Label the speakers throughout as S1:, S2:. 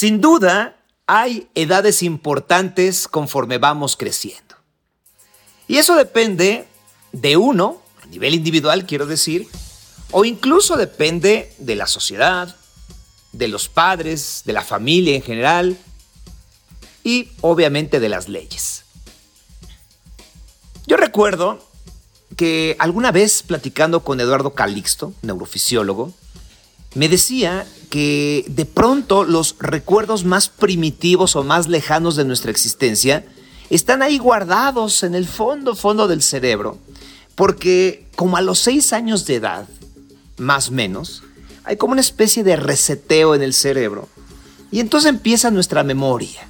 S1: Sin duda, hay edades importantes conforme vamos creciendo. Y eso depende de uno, a nivel individual quiero decir, o incluso depende de la sociedad, de los padres, de la familia en general y obviamente de las leyes. Yo recuerdo que alguna vez platicando con Eduardo Calixto, neurofisiólogo, me decía que de pronto los recuerdos más primitivos o más lejanos de nuestra existencia están ahí guardados en el fondo, fondo del cerebro, porque como a los seis años de edad, más o menos, hay como una especie de reseteo en el cerebro. Y entonces empieza nuestra memoria.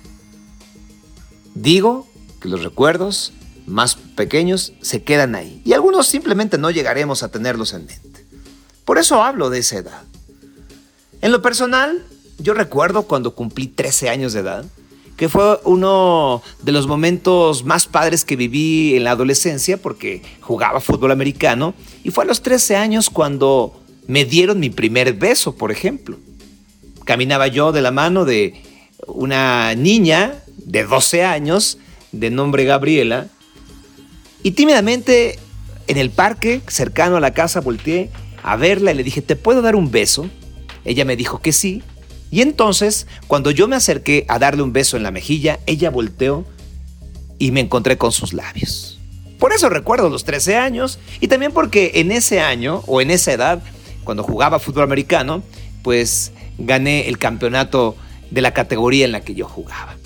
S1: Digo que los recuerdos más pequeños se quedan ahí. Y algunos simplemente no llegaremos a tenerlos en mente. Por eso hablo de esa edad. En lo personal, yo recuerdo cuando cumplí 13 años de edad, que fue uno de los momentos más padres que viví en la adolescencia porque jugaba fútbol americano y fue a los 13 años cuando me dieron mi primer beso, por ejemplo. Caminaba yo de la mano de una niña de 12 años, de nombre Gabriela, y tímidamente en el parque, cercano a la casa, volteé a verla y le dije, ¿te puedo dar un beso? Ella me dijo que sí, y entonces, cuando yo me acerqué a darle un beso en la mejilla, ella volteó y me encontré con sus labios. Por eso recuerdo los 13 años y también porque en ese año o en esa edad cuando jugaba fútbol americano, pues gané el campeonato de la categoría en la que yo jugaba.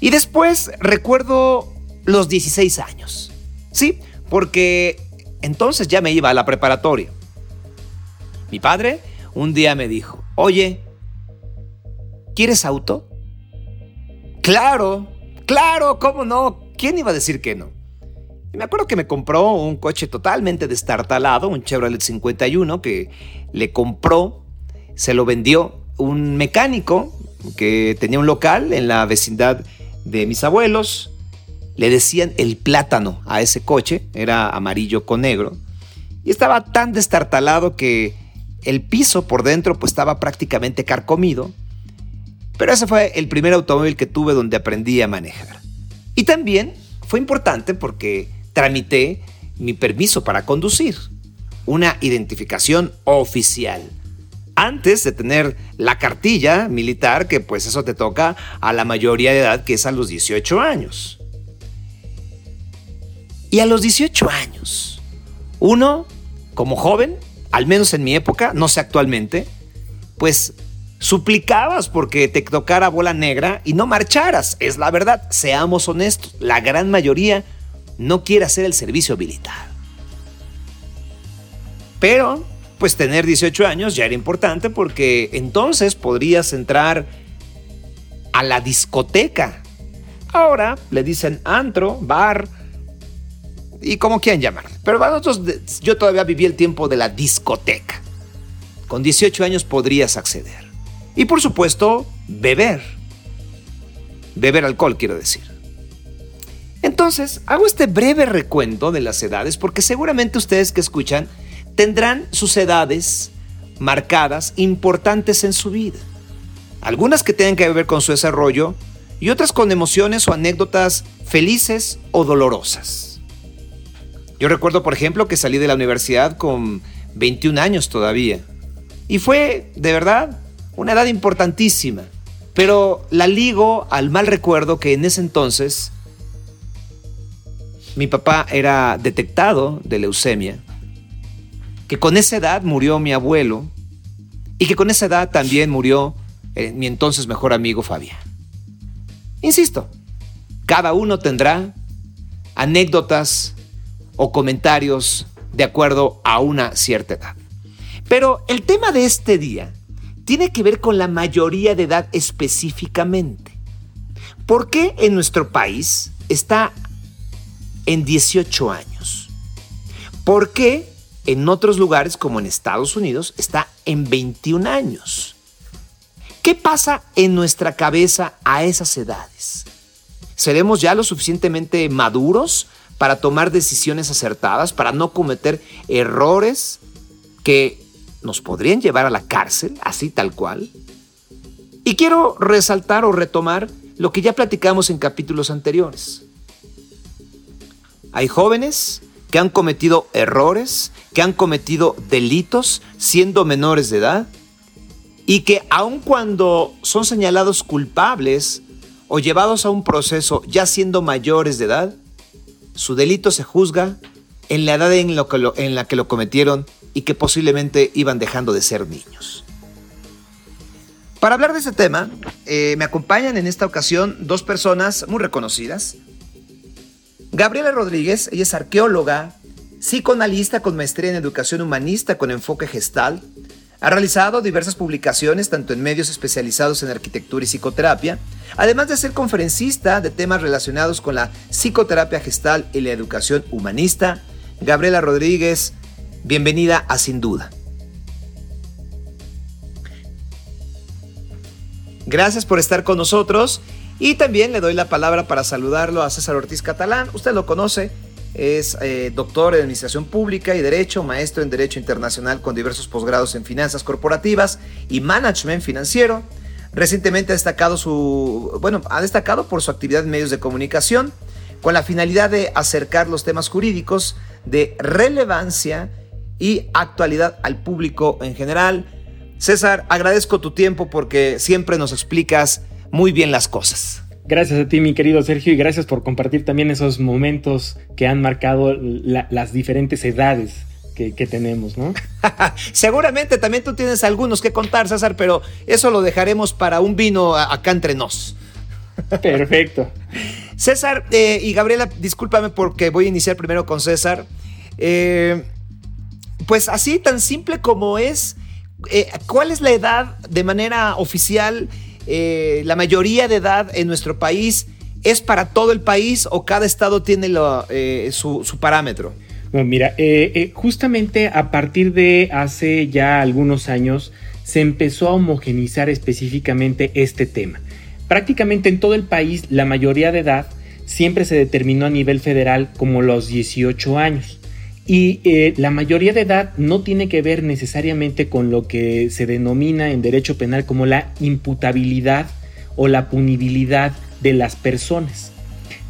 S1: Y después recuerdo los 16 años. Sí, porque entonces ya me iba a la preparatoria. Mi padre un día me dijo, oye, ¿quieres auto? Claro, claro, ¿cómo no? ¿Quién iba a decir que no? me acuerdo que me compró un coche totalmente destartalado, un Chevrolet 51 que le compró, se lo vendió un mecánico que tenía un local en la vecindad de mis abuelos. Le decían el plátano a ese coche, era amarillo con negro. Y estaba tan destartalado que el piso por dentro pues estaba prácticamente carcomido. Pero ese fue el primer automóvil que tuve donde aprendí a manejar. Y también fue importante porque tramité mi permiso para conducir, una identificación oficial. Antes de tener la cartilla militar, que pues eso te toca a la mayoría de edad, que es a los 18 años. Y a los 18 años, uno, como joven, al menos en mi época, no sé actualmente, pues suplicabas porque te tocara bola negra y no marcharas. Es la verdad, seamos honestos, la gran mayoría no quiere hacer el servicio militar. Pero, pues tener 18 años ya era importante porque entonces podrías entrar a la discoteca. Ahora le dicen antro, bar y como quieran llamar. Pero nosotros, yo todavía viví el tiempo de la discoteca. Con 18 años podrías acceder. Y por supuesto, beber. Beber alcohol, quiero decir. Entonces, hago este breve recuento de las edades porque seguramente ustedes que escuchan tendrán sus edades marcadas importantes en su vida. Algunas que tengan que ver con su desarrollo y otras con emociones o anécdotas felices o dolorosas. Yo recuerdo, por ejemplo, que salí de la universidad con 21 años todavía. Y fue, de verdad, una edad importantísima. Pero la ligo al mal recuerdo que en ese entonces mi papá era detectado de leucemia, que con esa edad murió mi abuelo y que con esa edad también murió eh, mi entonces mejor amigo Fabián. Insisto, cada uno tendrá anécdotas o comentarios de acuerdo a una cierta edad. Pero el tema de este día tiene que ver con la mayoría de edad específicamente. ¿Por qué en nuestro país está en 18 años. ¿Por qué en otros lugares como en Estados Unidos está en 21 años? ¿Qué pasa en nuestra cabeza a esas edades? ¿Seremos ya lo suficientemente maduros para tomar decisiones acertadas, para no cometer errores que nos podrían llevar a la cárcel, así tal cual? Y quiero resaltar o retomar lo que ya platicamos en capítulos anteriores. Hay jóvenes que han cometido errores, que han cometido delitos siendo menores de edad y que aun cuando son señalados culpables o llevados a un proceso ya siendo mayores de edad, su delito se juzga en la edad en, la que lo cometieron y que posiblemente iban dejando de ser niños. Para hablar de ese tema, eh, me acompañan en esta ocasión dos personas muy reconocidas. Gabriela Rodríguez, ella es arqueóloga, psicoanalista con maestría en educación humanista con enfoque gestal. Ha realizado diversas publicaciones tanto en medios especializados en arquitectura y psicoterapia, además de ser conferencista de temas relacionados con la psicoterapia gestal y la educación humanista. Gabriela Rodríguez, bienvenida a Sin Duda. Gracias por estar con nosotros y también le doy la palabra para saludarlo a César Ortiz Catalán. Usted lo conoce, es eh, doctor en Administración Pública y Derecho, maestro en Derecho Internacional con diversos posgrados en Finanzas Corporativas y Management Financiero. Recientemente ha destacado su, bueno, ha destacado por su actividad en medios de comunicación con la finalidad de acercar los temas jurídicos de relevancia y actualidad al público en general. César, agradezco tu tiempo porque siempre nos explicas muy bien las cosas.
S2: Gracias a ti, mi querido Sergio, y gracias por compartir también esos momentos que han marcado las diferentes edades que, tenemos, ¿no?
S1: Seguramente también tú tienes algunos que contar, César, pero eso lo dejaremos para un vino acá entre nos.
S2: Perfecto.
S1: César eh, y Gabriela, discúlpame porque voy a iniciar primero con César. Eh, pues así, tan simple como es, eh, ¿cuál es la edad de manera oficial? Eh, la mayoría de edad en nuestro país es para todo el país o cada estado tiene eh, su, parámetro?
S2: Mira, eh, justamente a partir de hace ya algunos años se empezó a homogenizar específicamente este tema. Prácticamente en todo el país la mayoría de edad siempre se determinó a nivel federal como los 18 años. Y eh, la mayoría de edad no tiene que ver necesariamente con lo que se denomina en derecho penal como la imputabilidad o la punibilidad de las personas.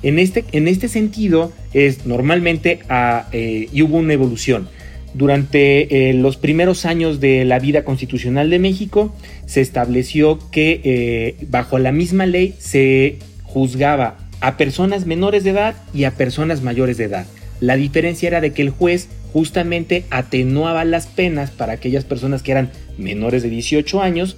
S2: En este, en este sentido, es normalmente ah, eh, y hubo una evolución. Durante eh, los primeros años de la vida constitucional de México, se estableció que bajo la misma ley se juzgaba a personas menores de edad y a personas mayores de edad. La diferencia era de que el juez justamente atenuaba las penas para aquellas personas que eran menores de 18 años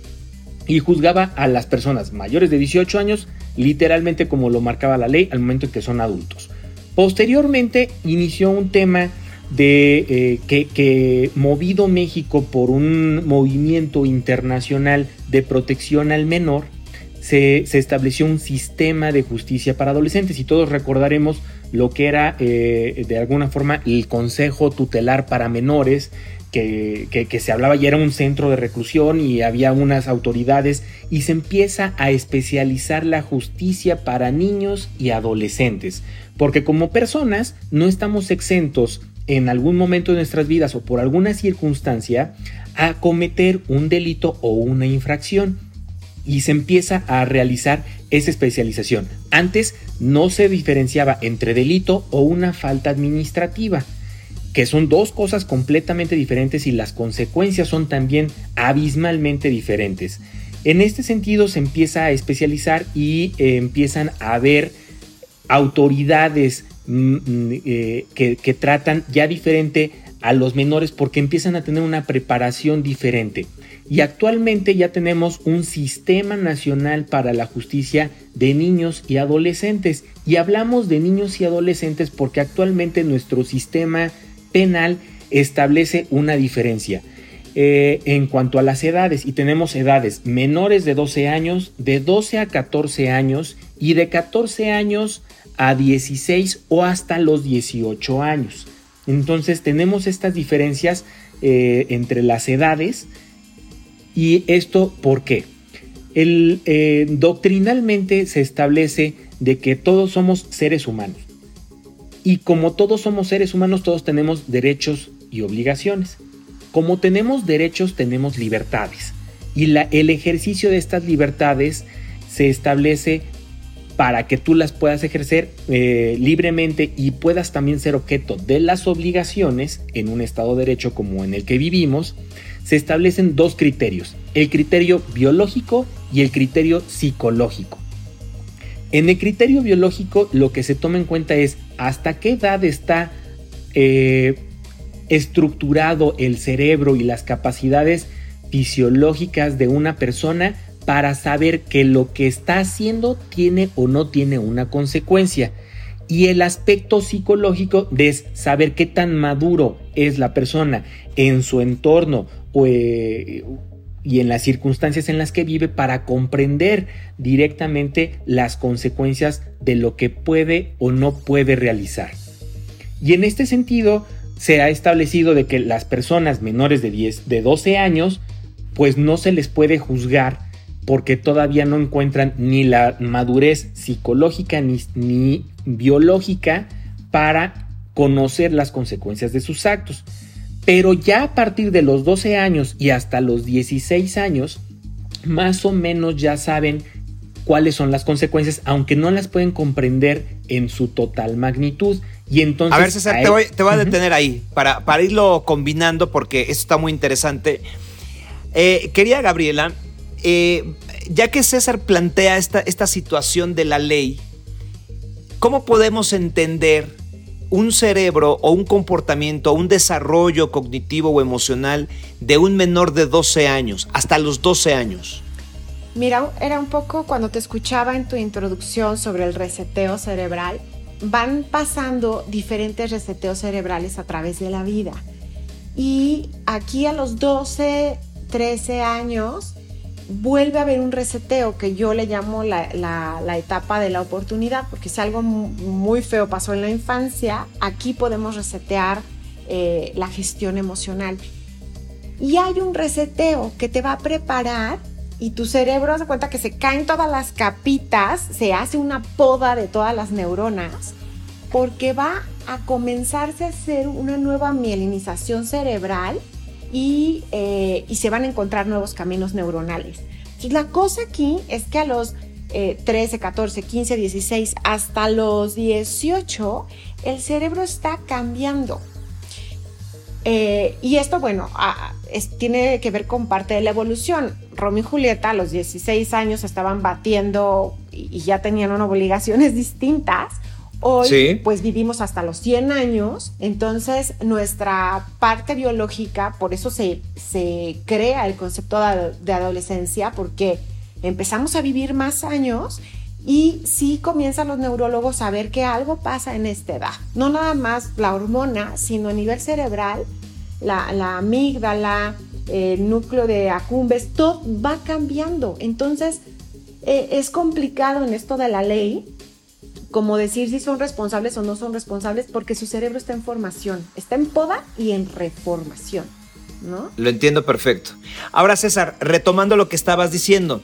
S2: y juzgaba a las personas mayores de 18 años literalmente como lo marcaba la ley al momento en que son adultos. Posteriormente inició un tema de eh, que, movido México por un movimiento internacional de protección al menor, se, se, estableció un sistema de justicia para adolescentes y todos recordaremos lo que era eh, de alguna forma el Consejo Tutelar para Menores, que, que, se hablaba y era un centro de reclusión y había unas autoridades y se empieza a especializar la justicia para niños y adolescentes, porque como personas no estamos exentos en algún momento de nuestras vidas o por alguna circunstancia a cometer un delito o una infracción y se empieza a realizar esa especialización. Antes no se diferenciaba entre delito o una falta administrativa, que son dos cosas completamente diferentes y las consecuencias son también abismalmente diferentes. En este sentido se empieza a especializar y eh, empiezan a haber autoridades mm, mm, eh, que, que tratan ya diferente a los menores porque empiezan a tener una preparación diferente. Y actualmente ya tenemos un sistema nacional para la justicia de niños y adolescentes. Y hablamos de niños y adolescentes porque actualmente nuestro sistema penal establece una diferencia. Eh, en cuanto a las edades, y tenemos edades menores de 12 años, de 12 a 14 años y de 14 años a 16 o hasta los 18 años. Entonces tenemos estas diferencias eh, entre las edades ¿Y esto por qué? El, eh, doctrinalmente se establece de que todos somos seres humanos. Y como todos somos seres humanos, todos tenemos derechos y obligaciones. Como tenemos derechos, tenemos libertades. y la, el ejercicio de estas libertades se establece para que tú las puedas ejercer eh, libremente y puedas también ser objeto de las obligaciones en un Estado de Derecho como en el que vivimos, se establecen dos criterios, el criterio biológico y el criterio psicológico. En el criterio biológico lo que se toma en cuenta es hasta qué edad está eh, estructurado el cerebro y las capacidades fisiológicas de una persona para saber que lo que está haciendo tiene o no tiene una consecuencia. Y el aspecto psicológico es saber qué tan maduro es la persona en su entorno eh, y en las circunstancias en las que vive para comprender directamente las consecuencias de lo que puede o no puede realizar. Y en este sentido se ha establecido de que las personas menores de 10, de 12 años, pues no se les puede juzgar porque todavía no encuentran ni la madurez psicológica ni, ni biológica para conocer las consecuencias de sus actos. Pero ya a partir de los 12 años y hasta los 16 años, más o menos ya saben cuáles son las consecuencias, aunque no las pueden comprender en su total magnitud. Y entonces.
S1: A ver, César, te, voy, a detener ahí para, para irlo combinando porque esto está muy interesante. Eh, quería, Gabriela, eh, ya que César plantea esta, esta situación de la ley, ¿cómo podemos entender un cerebro o un comportamiento o un desarrollo cognitivo o emocional de un menor de 12 años, hasta los 12 años?
S3: Mira, era un poco cuando te escuchaba en tu introducción sobre el reseteo cerebral, van pasando diferentes reseteos cerebrales a través de la vida. Y aquí a los 12, 13 años vuelve a haber un reseteo que yo le llamo la, etapa de la oportunidad, porque si algo muy feo pasó en la infancia, aquí podemos resetear eh, la gestión emocional. Y hay un reseteo que te va a preparar y tu cerebro hace cuenta que se caen todas las capitas, se hace una poda de todas las neuronas, porque va a comenzarse a hacer una nueva mielinización cerebral eh, y, se van a encontrar nuevos caminos neuronales. Entonces, la cosa aquí es que a los 13, 14, 15, 16, hasta los 18, el cerebro está cambiando. Eh, y esto, bueno, tiene que ver con parte de la evolución. Romeo y Julieta a los 16 años estaban batiendo y ya tenían unas obligaciones distintas Hoy, pues vivimos hasta los 100 años, entonces nuestra parte biológica, por eso se, se crea el concepto de, adolescencia, porque empezamos a vivir más años y sí comienzan los neurólogos a ver que algo pasa en esta edad. No nada más la hormona, sino a nivel cerebral, la, la amígdala, el núcleo de acumbes, todo va cambiando. Entonces, eh, es complicado en esto de la ley como decir si son responsables o no son responsables, porque su cerebro está en formación, está en poda y en reformación, ¿no?
S1: Lo entiendo perfecto. Ahora, César, retomando lo que estabas diciendo,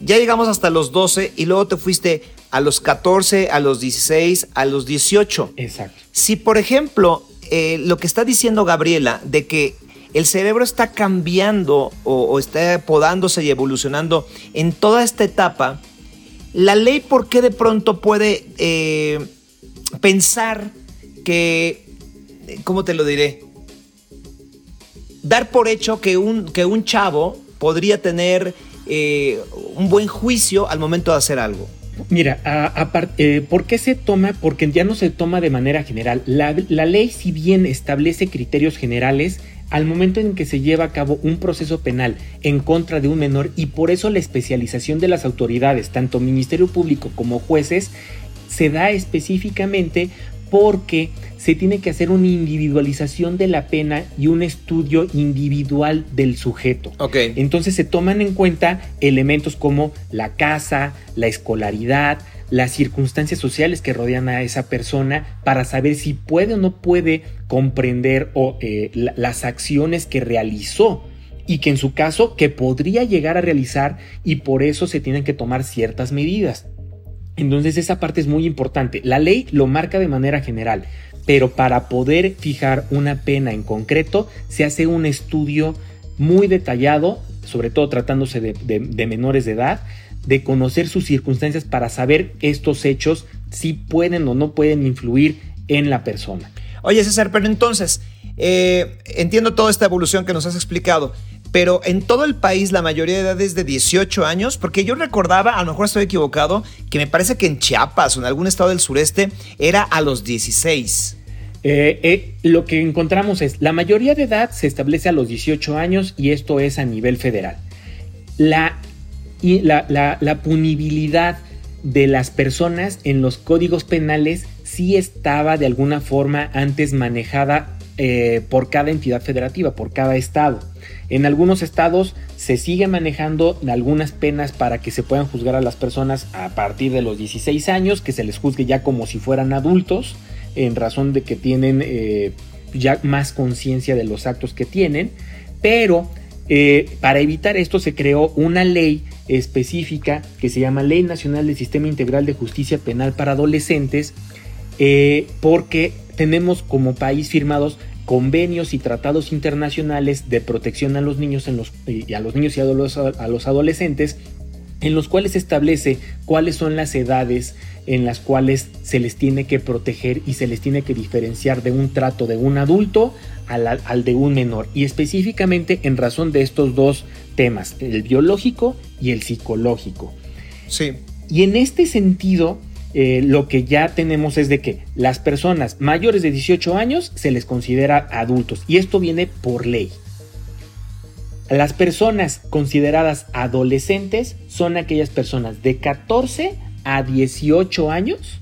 S1: ya llegamos hasta los 12 y luego te fuiste a los 14, a los 16, a los 18.
S2: Exacto.
S1: Si, por ejemplo, eh, lo que está diciendo Gabriela de que el cerebro está cambiando o, o está podándose y evolucionando en toda esta etapa, la ley, ¿por qué de pronto puede eh, pensar que, ¿cómo te lo diré? Dar por hecho que un, que un chavo podría tener eh, un buen juicio al momento de hacer algo.
S2: Mira, eh, ¿por qué se toma? Porque ya no se toma de manera general. La, la, ley, si bien establece criterios generales, al momento en que se lleva a cabo un proceso penal en contra de un menor y por eso la especialización de las autoridades, tanto Ministerio Público como jueces, se da específicamente porque se tiene que hacer una individualización de la pena y un estudio individual del sujeto.
S1: Okay.
S2: Entonces se toman en cuenta elementos como la casa, la escolaridad, las circunstancias sociales que rodean a esa persona para saber si puede o no puede comprender o, eh, las acciones que realizó y que en su caso que podría llegar a realizar y por eso se tienen que tomar ciertas medidas. Entonces esa parte es muy importante. La ley lo marca de manera general, pero para poder fijar una pena en concreto se hace un estudio muy detallado sobre todo tratándose de, menores de edad, de conocer sus circunstancias para saber estos hechos si pueden o no pueden influir en la persona.
S1: Oye César, pero entonces, eh, entiendo toda esta evolución que nos has explicado, pero en todo el país la mayoría de edad es de 18 años, porque yo recordaba, a lo mejor estoy equivocado, que me parece que en Chiapas o en algún estado del sureste era a los 16.
S2: Eh, eh, lo que encontramos es, la mayoría de edad se establece a los 18 años y esto es a nivel federal. La, y la, punibilidad de las personas en los códigos penales sí estaba de alguna forma antes manejada eh, por cada entidad federativa, por cada estado. En algunos estados se sigue manejando algunas penas para que se puedan juzgar a las personas a partir de los 16 años, que se les juzgue ya como si fueran adultos en razón de que tienen eh, ya más conciencia de los actos que tienen, pero eh, para evitar esto se creó una ley específica que se llama Ley Nacional del Sistema Integral de Justicia Penal para Adolescentes, eh, porque tenemos como país firmados convenios y tratados internacionales de protección a los niños y a los niños y a los, a los adolescentes en los cuales establece cuáles son las edades en las cuales se les tiene que proteger y se les tiene que diferenciar de un trato de un adulto al, de un menor. Y específicamente en razón de estos dos temas, el biológico y el psicológico.
S1: Sí.
S2: Y en este sentido, eh, lo que ya tenemos es de que las personas mayores de 18 años se les considera adultos. Y esto viene por ley. Las personas consideradas adolescentes son aquellas personas de 14 a 18 años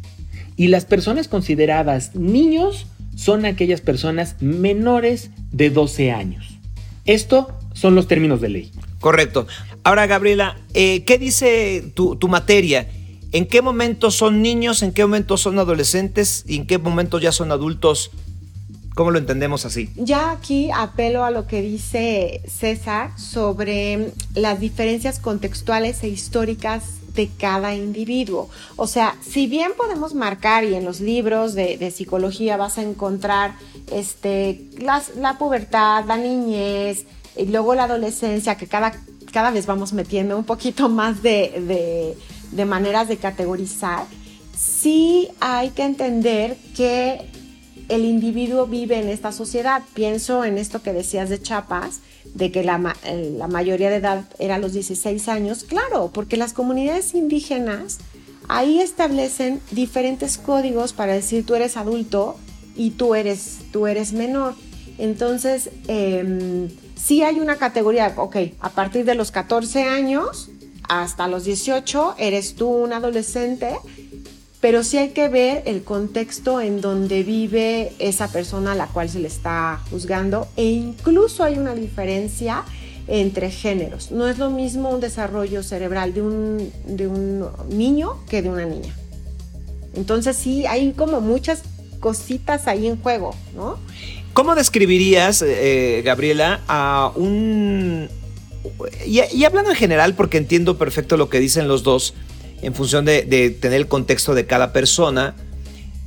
S2: y las personas consideradas niños son aquellas personas menores de 12 años. Esto son los términos de ley.
S1: Correcto. Ahora, Gabriela, eh, ¿qué dice tu, tu materia? ¿En qué momento son niños? ¿En qué momento son adolescentes? ¿Y en qué momento ya son adultos ¿Cómo lo entendemos así?
S3: Ya aquí apelo a lo que dice César sobre las diferencias contextuales e históricas de cada individuo. O sea, si bien podemos marcar y en los libros de, psicología vas a encontrar este, la pubertad, la niñez y luego la adolescencia, que cada, cada vez vamos metiendo un poquito más de, de maneras de categorizar, sí hay que entender que el individuo vive en esta sociedad. Pienso en esto que decías de Chapas, de que la, mayoría de edad era los 16 años. Claro, porque las comunidades indígenas ahí establecen diferentes códigos para decir tú eres adulto y tú eres, tú eres menor. Entonces, eh, sí hay una categoría, ok, a partir de los 14 años hasta los 18 eres tú un adolescente pero sí hay que ver el contexto en donde vive esa persona a la cual se le está juzgando e incluso hay una diferencia entre géneros. No es lo mismo un desarrollo cerebral de un, de un niño que de una niña. Entonces sí, hay como muchas cositas ahí en juego, ¿no?
S1: ¿Cómo describirías, eh, Gabriela, a un... y hablando en general, porque entiendo perfecto lo que dicen los dos, en función de, tener el contexto de cada persona.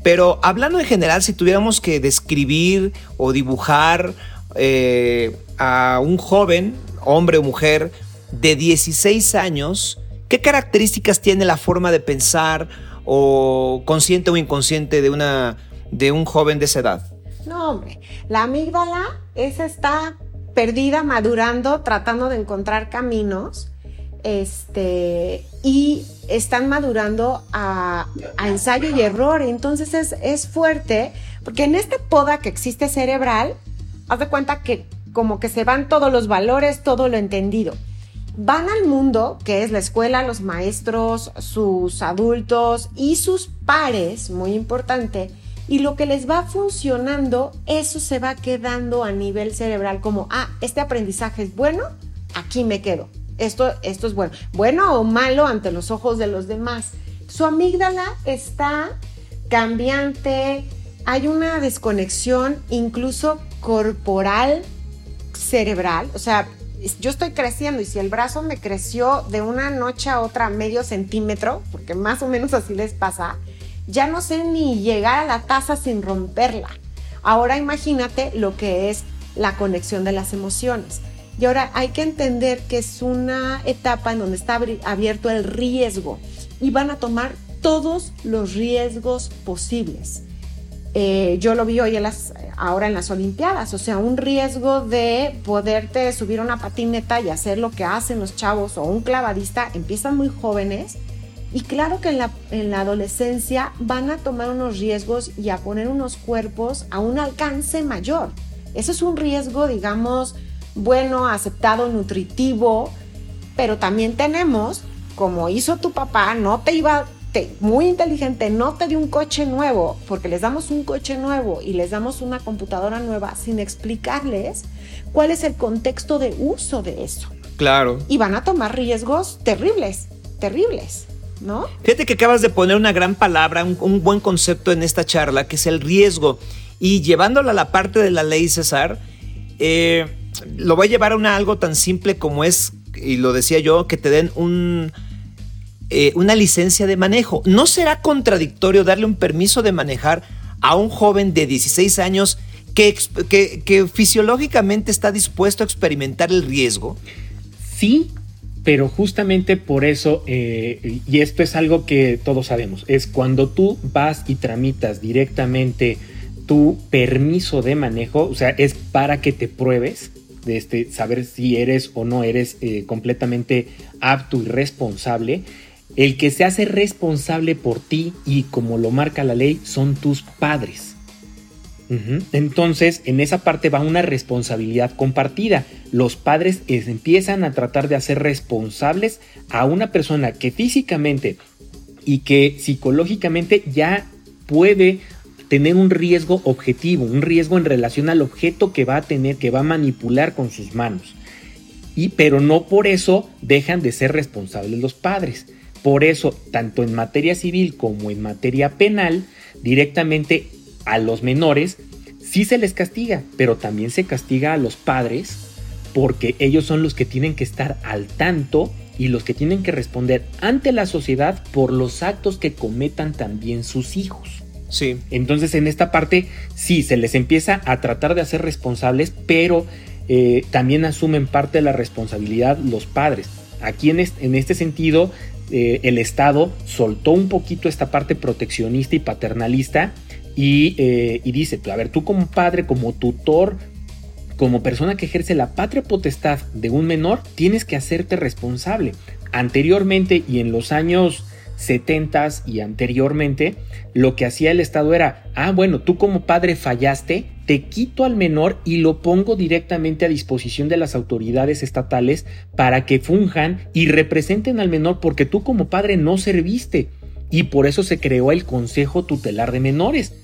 S1: Pero hablando en general, si tuviéramos que describir o dibujar eh, a un joven, hombre o mujer, de 16 años, ¿qué características tiene la forma de pensar o consciente o inconsciente de, una, de un joven de esa edad?
S3: No, hombre, la amígdala, esa está perdida, madurando, tratando de encontrar caminos este, y están madurando a, ensayo y error. Entonces es, es, fuerte, porque en este poda que existe cerebral, haz de cuenta que como que se van todos los valores, todo lo entendido. Van al mundo, que es la escuela, los maestros, sus adultos y sus pares, muy importante, y lo que les va funcionando, eso se va quedando a nivel cerebral como, ah, este aprendizaje es bueno, aquí me quedo esto, esto es bueno, bueno o malo ante los ojos de los demás. Su amígdala está cambiante, hay una desconexión incluso corporal, cerebral, o sea, yo estoy creciendo y si el brazo me creció de una noche a otra medio centímetro, porque más o menos así les pasa, ya no sé ni llegar a la taza sin romperla. Ahora imagínate lo que es la conexión de las emociones. Y ahora hay que entender que es una etapa en donde está abierto el riesgo y van a tomar todos los riesgos posibles. Eh, yo lo vi hoy en las, ahora en las Olimpiadas, o sea, un riesgo de poderte subir una patineta y hacer lo que hacen los chavos o un clavadista, empiezan muy jóvenes y claro que en la, en la adolescencia van a tomar unos riesgos y a poner unos cuerpos a un alcance mayor. Eso es un riesgo, digamos, bueno, aceptado, nutritivo, pero también tenemos, como hizo tu papá, no te iba muy inteligente, no te dio un coche nuevo, porque les damos un coche nuevo y les damos una computadora nueva sin explicarles cuál es el contexto de uso de eso.
S1: Claro.
S3: Y van a tomar riesgos terribles, terribles. ¿No?
S1: Fíjate que acabas de poner una gran palabra, un, buen concepto en esta charla, que es el riesgo. Y llevándola a la parte de la ley, César, eh, lo voy a llevar a algo tan simple como es, y lo decía yo, que te den un, eh, una licencia de manejo. ¿No será contradictorio darle un permiso de manejar a un joven de 16 años que, que, fisiológicamente está dispuesto a experimentar el riesgo?
S2: Sí, pero justamente por eso, eh, y esto es algo que todos sabemos, es cuando tú vas y tramitas directamente tu permiso de manejo, o sea, es para que te pruebes de este, saber si eres o no eres eh, completamente apto y responsable. El que se hace responsable por ti y como lo marca la ley son tus padres. Entonces, en esa parte va una responsabilidad compartida. Los padres empiezan a tratar de hacer responsables a una persona que físicamente y que psicológicamente ya puede tener un riesgo objetivo, un riesgo en relación al objeto que va a tener, que va a manipular con sus manos. Y pero no por eso dejan de ser responsables los padres. Por eso, tanto en materia civil como en materia penal, directamente a los menores sí se les castiga, pero también se castiga a los padres porque ellos son los que tienen que estar al tanto y los que tienen que responder ante la sociedad por los actos que cometan también sus hijos. Entonces en esta parte sí se les empieza a tratar de hacer responsables, pero eh, también asumen parte de la responsabilidad los padres. Aquí en este, en este sentido eh, el Estado soltó un poquito esta parte proteccionista y paternalista y, eh, y dice, a ver, tú como padre, como tutor, como persona que ejerce la patria potestad de un menor, tienes que hacerte responsable. Anteriormente y en los años 70 y anteriormente, lo que hacía el Estado era, ah, bueno, tú como padre fallaste, te quito al menor y lo pongo directamente a disposición de las autoridades estatales para que funjan y representen al menor porque tú como padre no serviste. Y por eso se creó el Consejo Tutelar de Menores.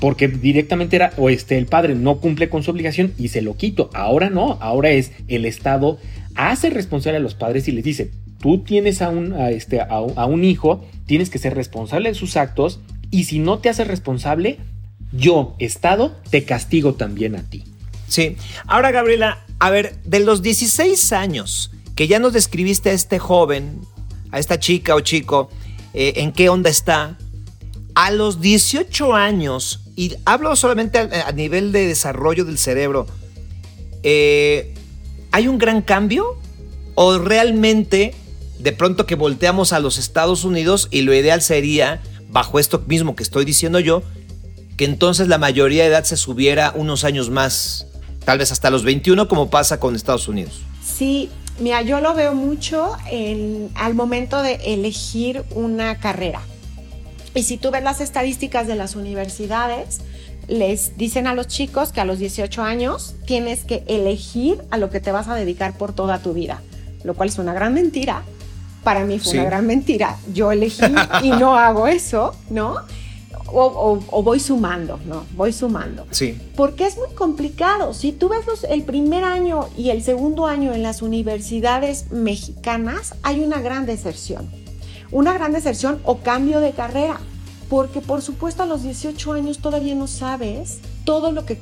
S2: Porque directamente era, o este, el padre no cumple con su obligación y se lo quito. Ahora no, ahora es el Estado hace responsable a los padres y les dice, tú tienes a un, este, a, un hijo, tienes que ser responsable de sus actos y si no te haces responsable, yo, Estado, te castigo también a ti.
S1: Sí. Ahora, Gabriela, a ver, de los 16 años que ya nos describiste a este joven, a esta chica o chico, eh, en qué onda está, a los 18 años, y hablo solamente a, nivel de desarrollo del cerebro, eh, ¿hay un gran cambio? ¿O realmente de pronto que volteamos a los Estados Unidos y lo ideal sería, bajo esto mismo que estoy diciendo yo, que entonces la mayoría de edad se subiera unos años más, tal vez hasta los 21 como pasa con Estados Unidos.
S3: Sí, mira, yo lo veo mucho al momento de elegir una carrera. Y si tú ves las estadísticas de las universidades, les dicen a los chicos que a los 18 años tienes que elegir a lo que te vas a dedicar por toda tu vida, lo cual es una gran mentira, para mí fue una gran mentira. Yo elegí y no hago eso, ¿no? O, voy sumando, ¿no? Voy sumando.
S1: Sí.
S3: Porque es muy complicado. Si tú ves el primer año y el segundo año en las universidades mexicanas, hay una gran deserción. Una gran deserción o cambio de carrera. Porque por supuesto a los 18 años todavía no sabes todo lo que,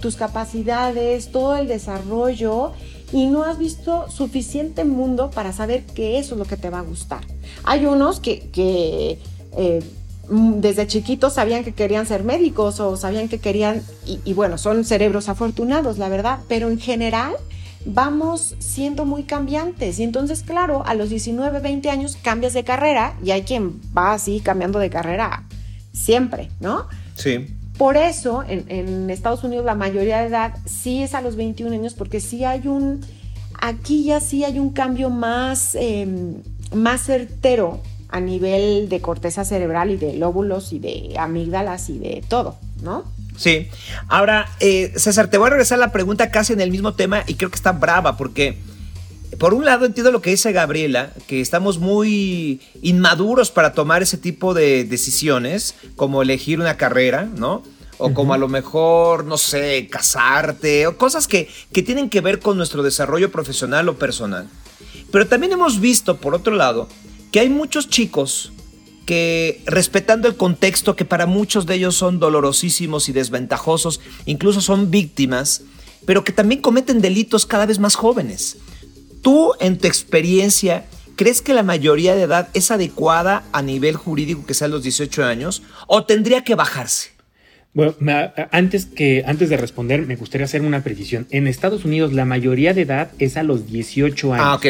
S3: tus capacidades, todo el desarrollo y no has visto suficiente mundo para saber que eso es lo que te va a gustar. Hay unos que, eh, mm, desde chiquitos sabían que querían ser médicos o sabían que querían, y, bueno, son cerebros afortunados, la verdad, pero en general vamos siendo muy cambiantes. Y entonces, claro, a los 19, 20 años cambias de carrera y hay quien va así cambiando de carrera siempre, ¿no?
S1: Sí.
S3: Por eso en, Estados Unidos la mayoría de edad sí es a los 21 años porque sí hay un, aquí ya sí hay un cambio más, em, más certero a nivel de corteza cerebral y de lóbulos y de amígdalas y de todo, ¿no?
S1: Sí. Ahora, eh, César, te voy a regresar la pregunta casi en el mismo tema y creo que está brava porque, por un lado, entiendo lo que dice Gabriela, que estamos muy inmaduros para tomar ese tipo de decisiones, como elegir una carrera, ¿no? O como a lo mejor, no sé, casarte, o cosas que, que tienen que ver con nuestro desarrollo profesional o personal. Pero también hemos visto, por otro lado, que hay muchos chicos que respetando el contexto que para muchos de ellos son dolorosísimos y desventajosos, incluso son víctimas, pero que también cometen delitos cada vez más jóvenes. Tú, en tu experiencia, ¿crees que la mayoría de edad es adecuada a nivel jurídico que sea a los 18 años o tendría que bajarse?
S2: Bueno, antes, que, antes de responder, me gustaría hacer una precisión. En Estados Unidos la mayoría de edad es a los 18 años.
S1: Ah, ok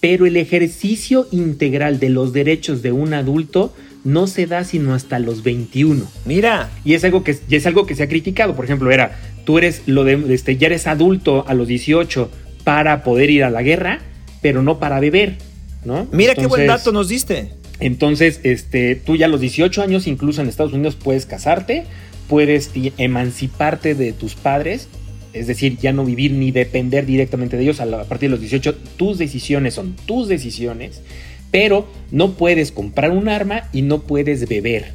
S2: pero el ejercicio integral de los derechos de un adulto no se da sino hasta los 21.
S1: Mira.
S2: Y es algo que, es algo que se ha criticado. Por ejemplo, era, tú eres lo de, este, ya eres adulto a los 18 para poder ir a la guerra, pero no para beber, ¿no?
S1: Mira qué buen dato nos diste.
S2: Entonces, este, tú ya a los 18 años, incluso en Estados Unidos, puedes casarte, puedes emanciparte de tus padres es decir, ya no vivir ni depender directamente de ellos a, partir de los 18, tus decisiones son tus decisiones, pero no puedes comprar un arma y no puedes beber,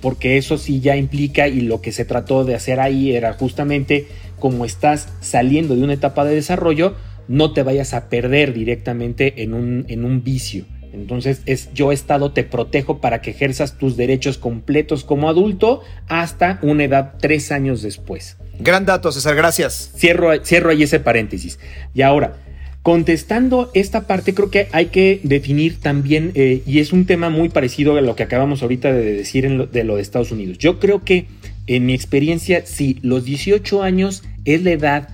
S2: porque eso sí ya implica y lo que se trató de hacer ahí era justamente como estás saliendo de una etapa de desarrollo, no te vayas a perder directamente en un, en un vicio. Entonces es yo Estado te protejo para que ejerzas tus derechos completos como adulto hasta una edad tres años después.
S1: Gran dato, César, gracias.
S2: Cierro, cierro ahí ese paréntesis. Y ahora, contestando esta parte, creo que hay que definir también, eh, y es un tema muy parecido a lo que acabamos ahorita de decir de lo de Estados Unidos. Yo creo que en mi experiencia, sí, los 18 años es la edad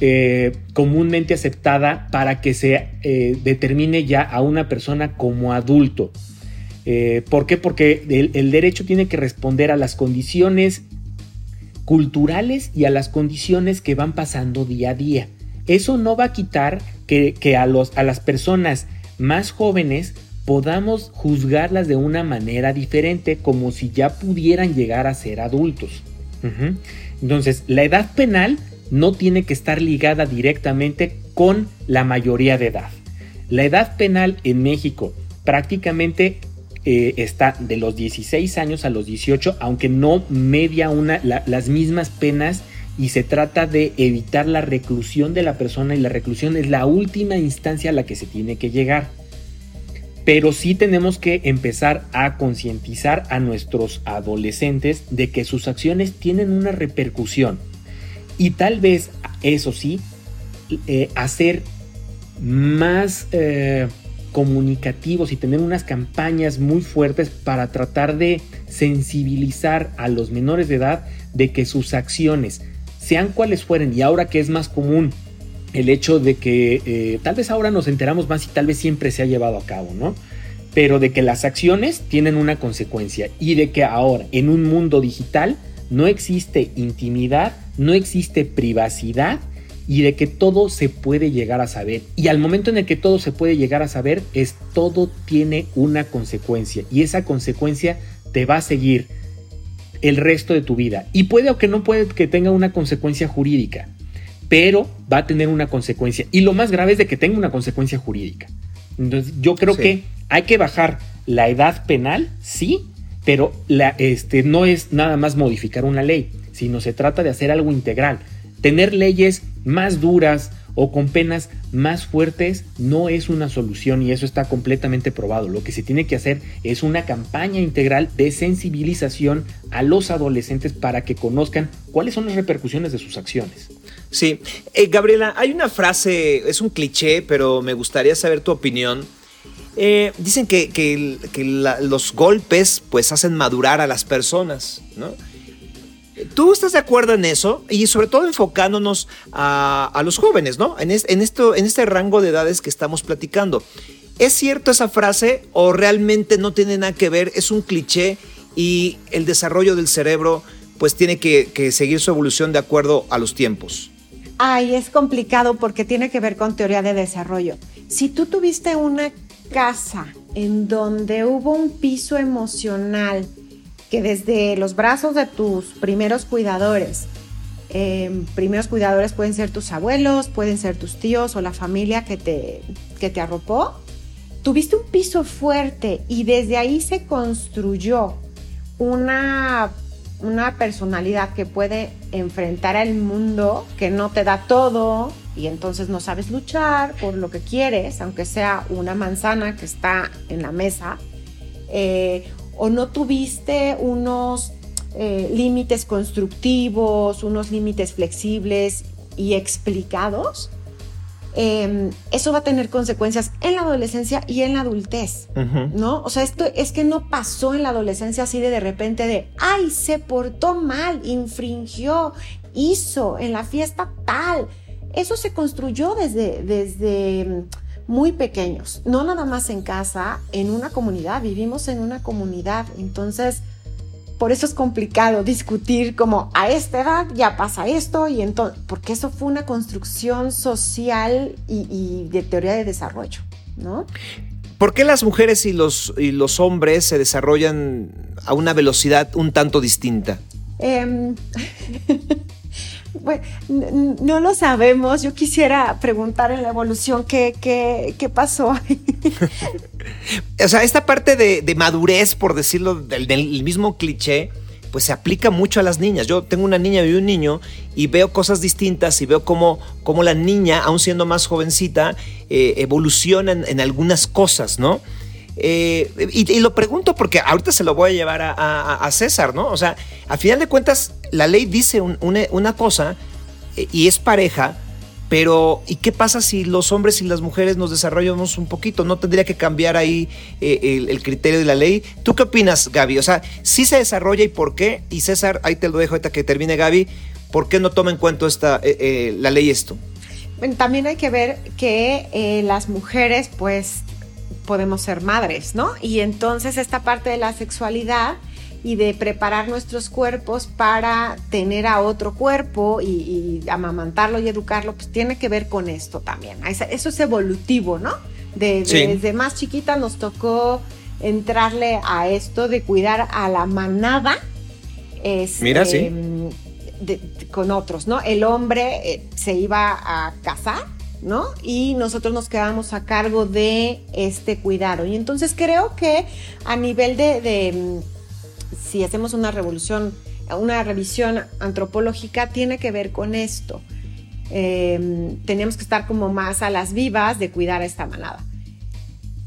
S2: eh, comúnmente aceptada para que se eh, determine ya a una persona como adulto. ¿Por qué? Porque el, derecho tiene que responder a las condiciones culturales y a las condiciones que van pasando día a día. Eso no va a quitar que, a las personas más jóvenes podamos juzgarlas de una manera diferente, como si ya pudieran llegar a ser adultos. Entonces, la edad penal no tiene que estar ligada directamente con la mayoría de edad. La edad penal en México prácticamente eh, está de los 16 años a los 18, aunque no media una, las mismas penas y se trata de evitar la reclusión de la persona y la reclusión es la última instancia a la que se tiene que llegar. Pero sí tenemos que empezar a concientizar a nuestros adolescentes de que sus acciones tienen una repercusión. Y tal vez, eso sí, eh, hacer más eh, comunicativos y tener unas campañas muy fuertes para tratar de sensibilizar a los menores de edad de que sus acciones, sean cuales fueren, y ahora que es más común el hecho de que eh, tal vez ahora nos enteramos más y tal vez siempre se ha llevado a cabo, ¿no? Pero de que las acciones tienen una consecuencia y de que ahora en un mundo digital no existe intimidad, no existe privacidad y de que todo se puede llegar a saber. Y al momento en el que todo se puede llegar a saber, es todo tiene una consecuencia y esa consecuencia te va a seguir el resto de tu vida. Y puede o que no puede que tenga una consecuencia jurídica, pero va a tener una consecuencia. Y lo más grave es de que tenga una consecuencia jurídica. Entonces, yo creo que hay que bajar la edad penal, sí, pero la, este, no es nada más modificar una ley, sino se trata de hacer algo integral. Tener leyes más duras o con penas más fuertes no es una solución y eso está completamente probado. Lo que se tiene que hacer es una campaña integral de sensibilización a los adolescentes para que conozcan cuáles son las repercusiones de sus acciones.
S1: Sí, eh, Gabriela, hay una frase, es un cliché, pero me gustaría saber tu opinión. Eh, dicen que, los golpes pues hacen madurar a las personas, ¿no? ¿Tú estás de acuerdo en eso? Y sobre todo enfocándonos a, los jóvenes, ¿no? En, en, esto, en este rango de edades que estamos platicando. ¿Es cierto esa frase o realmente no tiene nada que ver? ¿Es un cliché y el desarrollo del cerebro pues tiene que, que seguir su evolución de acuerdo a los tiempos?
S3: Ay, es complicado porque tiene que ver con teoría de desarrollo. Si tú tuviste una casa en donde hubo un piso emocional que desde los brazos de tus primeros cuidadores, em, primeros cuidadores pueden ser tus abuelos, pueden ser tus tíos o la familia que te, que te arropó, tuviste un piso fuerte y desde ahí se construyó una, una personalidad que puede enfrentar al mundo, que no te da todo y entonces no sabes luchar por lo que quieres, aunque sea una manzana que está en la mesa, eh, o no tuviste unos eh, límites constructivos, unos límites flexibles y explicados, em, eso va a tener consecuencias en la adolescencia y en la adultez, ¿no? O sea, esto es que no pasó en la adolescencia así de de repente de, ay, se portó mal, infringió, hizo en la fiesta tal. Eso se construyó desde, desde muy pequeños, no nada más en casa, en una comunidad, vivimos en una comunidad, entonces por eso es complicado discutir como a esta edad ya pasa esto y entonces, porque eso fue una construcción social y, de teoría de desarrollo, ¿no?
S1: ¿Por qué las mujeres y los, y los hombres se desarrollan a una velocidad un tanto distinta?
S3: Eh, Bueno, no lo sabemos. Yo quisiera preguntar en la evolución qué, qué, pasó.
S1: o sea, esta parte de, madurez, por decirlo, del, mismo cliché, pues se aplica mucho a las niñas. Yo tengo una niña y un niño y veo cosas distintas y veo cómo, cómo la niña, aún siendo más jovencita, eh, evoluciona en, algunas cosas, ¿no? Eh, y, lo pregunto porque ahorita se lo voy a llevar a, César, ¿no? O sea, a final de cuentas, la ley dice una, cosa eh, y es pareja, pero ¿y qué pasa si los hombres y las mujeres nos desarrollamos un poquito? ¿No tendría que cambiar ahí eh, el, criterio de la ley? ¿Tú qué opinas, Gaby? O sea, ¿sí se desarrolla y por qué? Y César, ahí te lo dejo ahorita que termine Gaby, ¿por qué no toma en cuenta esta, la ley esto?
S3: También hay que ver que las mujeres, pues, podemos ser madres, ¿no? Y entonces esta parte de la sexualidad y de preparar nuestros cuerpos para tener a otro cuerpo y, amamantarlo y educarlo, pues tiene que ver con esto también. Eso es evolutivo, ¿no? Desde más chiquita nos tocó entrarle a esto de cuidar a la manada. Este,
S1: Mira, sí.
S3: con otros, ¿no? El hombre eh, se iba a casar ¿no? Y nosotros nos quedamos a cargo de este cuidado. Y entonces creo que a nivel de, mm, si hacemos una revolución, una revisión antropológica, tiene que ver con esto. Em, tenemos que estar como más a las vivas de cuidar a esta manada.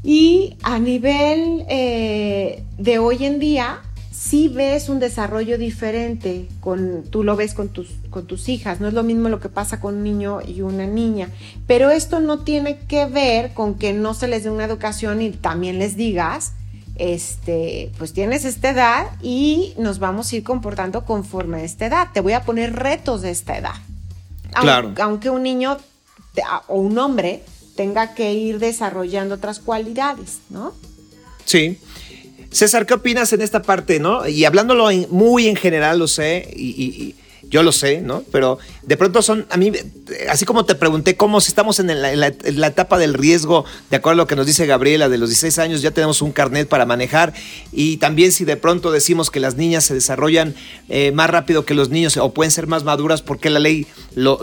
S3: Y a nivel eh, de hoy en día, si ves un desarrollo diferente, con, tú lo ves con tus, con tus hijas, no es lo mismo lo que pasa con un niño y una niña, pero esto no tiene que ver con que no se les dé una educación y también les digas, este, pues tienes esta edad y nos vamos a ir comportando conforme a esta edad, te voy a poner retos de esta edad.
S1: Claro.
S3: Aunque, aunque un niño o un hombre tenga que ir desarrollando otras cualidades, ¿no?
S1: Sí. César, ¿qué opinas en esta parte, no? Y hablándolo muy en general, lo sé, y, yo lo sé, ¿no? Pero de pronto son, a mí, así como te pregunté cómo si estamos en la, etapa del riesgo, de acuerdo a lo que nos dice Gabriela, de los 16 años ya tenemos un carnet para manejar, y también si de pronto decimos que las niñas se desarrollan eh, más rápido que los niños o pueden ser más maduras porque la ley no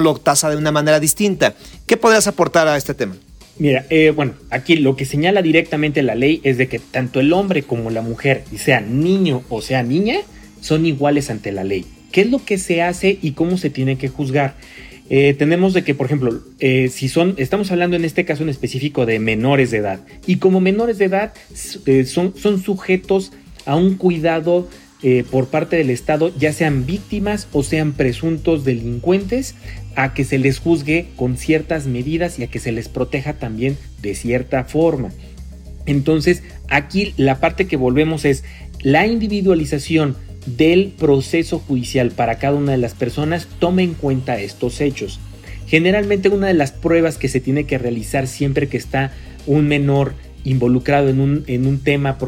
S1: lo tasa de una manera distinta. ¿Qué podrías aportar a este tema?
S2: Mira, eh, bueno, aquí lo que señala directamente la ley es de que tanto el hombre como la mujer, sea niño o sea niña, son iguales ante la ley. ¿Qué es lo que se hace y cómo se tiene que juzgar? Eh, tenemos de que, por ejemplo, eh, si son, estamos hablando en este caso en específico de menores de edad, y como menores de edad son, son sujetos a un cuidado por parte del Estado, ya sean víctimas o sean presuntos delincuentes, a que se les juzgue con ciertas medidas y a que se les proteja también de cierta forma. Entonces, aquí la parte que volvemos es la individualización del proceso judicial para cada una de las personas tome en cuenta estos hechos. Generalmente una de las pruebas que se tiene que realizar siempre que está un menor involucrado en un, en un tema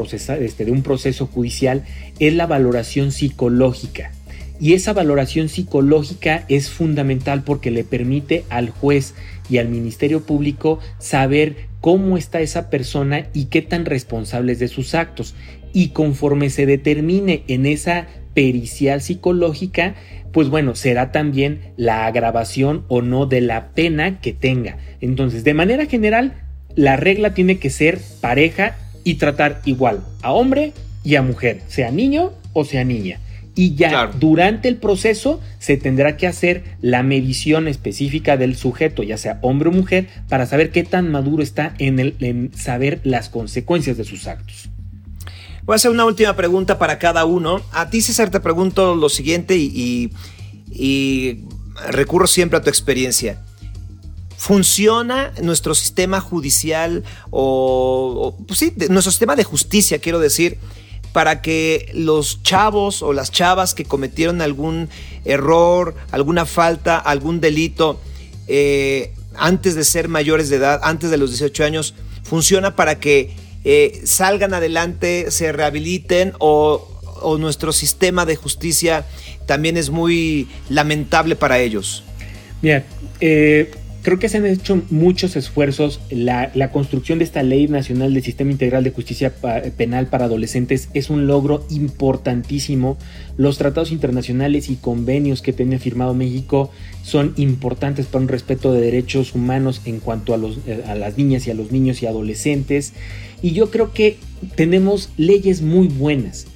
S2: este, de un proceso judicial es la valoración psicológica. Y esa valoración psicológica es fundamental porque le permite al juez y al Ministerio Público saber cómo está esa persona y qué tan responsable es de sus actos. Y conforme se determine en esa pericial psicológica, pues bueno, será también la agravación o no de la pena que tenga. Entonces, de manera general, la regla tiene que ser pareja y tratar igual a hombre y a mujer, sea niño o sea niña. Y ya durante el proceso se tendrá que hacer la medición específica del sujeto, ya sea hombre o mujer, para saber qué tan maduro está en, el, en saber las consecuencias de sus actos.
S1: Voy a hacer una última pregunta para cada uno. A ti, César, te pregunto lo siguiente y, recurro siempre a tu experiencia. ¿Funciona nuestro sistema judicial o, pues sí, nuestro sistema de justicia, quiero decir, para que los chavos o las chavas que cometieron algún error, alguna falta, algún delito eh, antes de ser mayores de edad, antes de los 18 años, funciona para que eh, salgan adelante, se rehabiliten o, nuestro sistema de justicia también es muy lamentable para ellos?
S2: Mira, Creo que se han hecho muchos esfuerzos. La, construcción de esta Ley Nacional del Sistema Integral de Justicia Penal para Adolescentes es un logro importantísimo. Los tratados internacionales y convenios que tiene firmado México son importantes para un respeto de derechos humanos en cuanto a, los, a las niñas y a los niños y adolescentes. Y yo creo que tenemos leyes muy buenas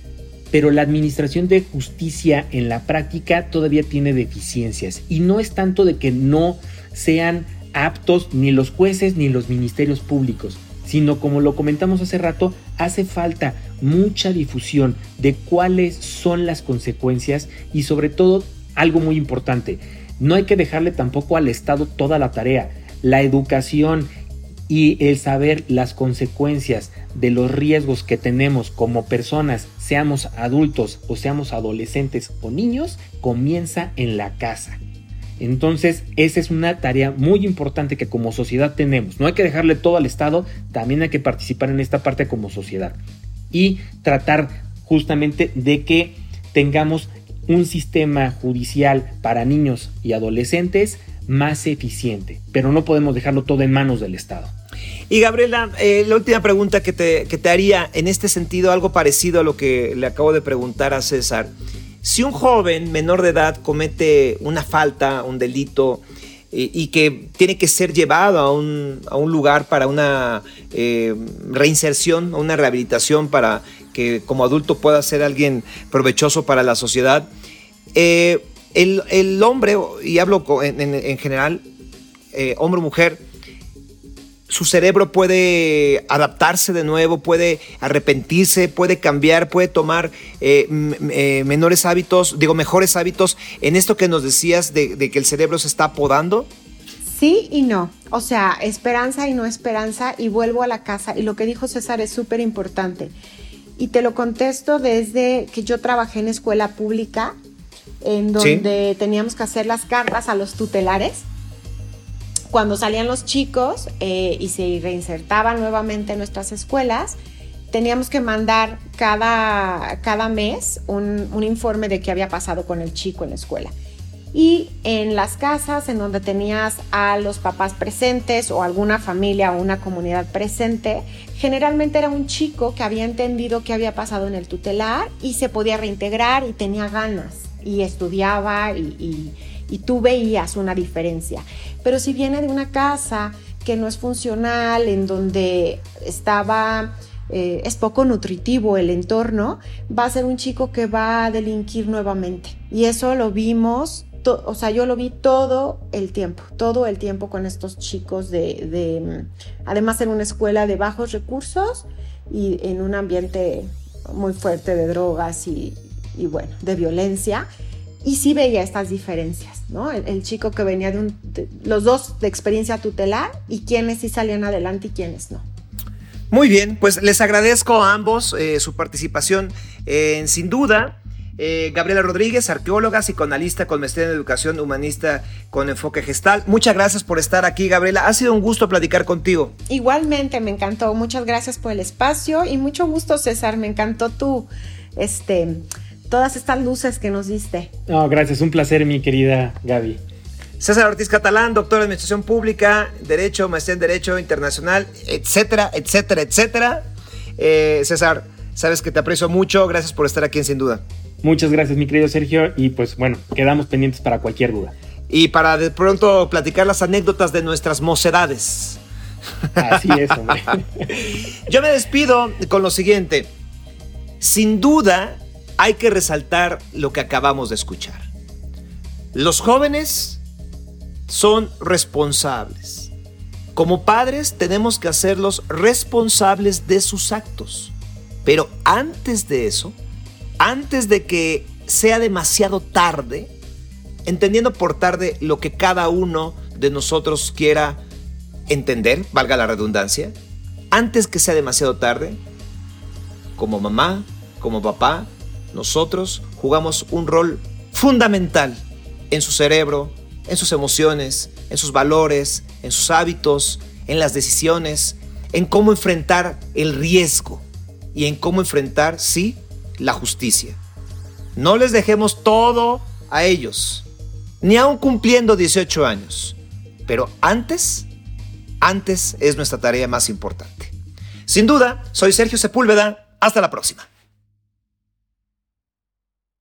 S2: pero la administración de justicia en la práctica todavía tiene deficiencias. Y no es tanto de que no sean aptos ni los jueces ni los ministerios públicos, sino como lo comentamos hace rato, hace falta mucha difusión de cuáles son las consecuencias y sobre todo algo muy importante, no hay que dejarle tampoco al Estado toda la tarea. La educación y el saber las consecuencias de los riesgos que tenemos como personas, seamos adultos o seamos adolescentes o niños, comienza en la casa. Entonces, esa es una tarea muy importante que como sociedad tenemos. No hay que dejarle todo al Estado, también hay que participar en esta parte como sociedad. Y tratar justamente de que tengamos un sistema judicial para niños y adolescentes más eficiente, pero no podemos dejarlo todo en manos del Estado.
S1: Y Gabriela, eh, la última pregunta que te, que te haría en este sentido, algo parecido a lo que le acabo de preguntar a César. Si un joven menor de edad comete una falta, un delito, eh, y que tiene que ser llevado a un, lugar para una eh, reinserción, una rehabilitación para que como adulto pueda ser alguien provechoso para la sociedad, eh, el, hombre, y hablo en, en general, hombre o mujer, su cerebro puede adaptarse de nuevo, puede arrepentirse, puede cambiar, puede tomar eh, eh, menores hábitos, digo, mejores hábitos en esto que nos decías de, que el cerebro se está podando?
S3: Sí y no. O sea, esperanza y no esperanza y vuelvo a la casa. Y lo que dijo César es súper importante. Y te lo contesto desde que yo trabajé en escuela pública, en donde teníamos que hacer las cartas a los tutelares cuando salían los chicos eh, y se reinsertaban nuevamente en nuestras escuelas, teníamos que mandar cada, cada mes un, un, informe de qué había pasado con el chico en la escuela. Y en las casas en donde tenías a los papás presentes o alguna familia o una comunidad presente, generalmente era un chico que había entendido qué había pasado en el tutelar y se podía reintegrar y tenía ganas y estudiaba y y tú veías una diferencia. Pero si viene de una casa que no es funcional, en donde estaba, eh, es poco nutritivo el entorno, va a ser un chico que va a delinquir nuevamente. Y eso lo vimos, o sea, yo lo vi todo el tiempo, todo el tiempo con estos chicos de, de, además en una escuela de bajos recursos y en un ambiente muy fuerte de drogas y, y bueno, de violencia y sí veía estas diferencias, ¿no? El, chico que venía de, un, los dos de experiencia tutelar y quienes sí salían adelante y quienes no.
S1: Muy bien, pues les agradezco a ambos eh, su participación. sin duda, eh, Gabriela Rodríguez, arqueóloga, psicoanalista con maestría en educación humanista con enfoque gestal. Muchas gracias por estar aquí, Gabriela. Ha sido un gusto platicar contigo.
S3: Igualmente, me encantó. Muchas gracias por el espacio y mucho gusto, César. Me encantó tu, este, todas estas luces que nos diste.
S2: No, gracias. Un placer, mi querida Gaby.
S1: César Ortiz Catalán, doctor en Administración Pública, Derecho, maestría en Derecho Internacional, etcétera, etcétera, etcétera. Eh, César, sabes que te aprecio mucho. Gracias por estar aquí en Sin Duda.
S2: Muchas gracias, mi querido Sergio, y pues bueno, quedamos pendientes para cualquier duda.
S1: Y para de pronto platicar las anécdotas de nuestras mocedades.
S2: Así es, hombre.
S1: Yo me despido con lo siguiente. Sin duda, hay que resaltar lo que acabamos de escuchar. Los jóvenes son responsables. Como padres tenemos que hacerlos responsables de sus actos. Pero antes de eso, antes de que sea demasiado tarde, entendiendo por tarde lo que cada uno de nosotros quiera entender, valga la redundancia, antes que sea demasiado tarde, como mamá, como papá, nosotros jugamos un rol fundamental en su cerebro, en sus emociones, en sus valores, en sus hábitos, en las decisiones, en cómo enfrentar el riesgo y en cómo enfrentar, sí, la justicia. No les dejemos todo a ellos, ni aun cumpliendo 18 años. Pero antes, antes es nuestra tarea más importante. Sin duda, soy Sergio Sepúlveda. Hasta la próxima.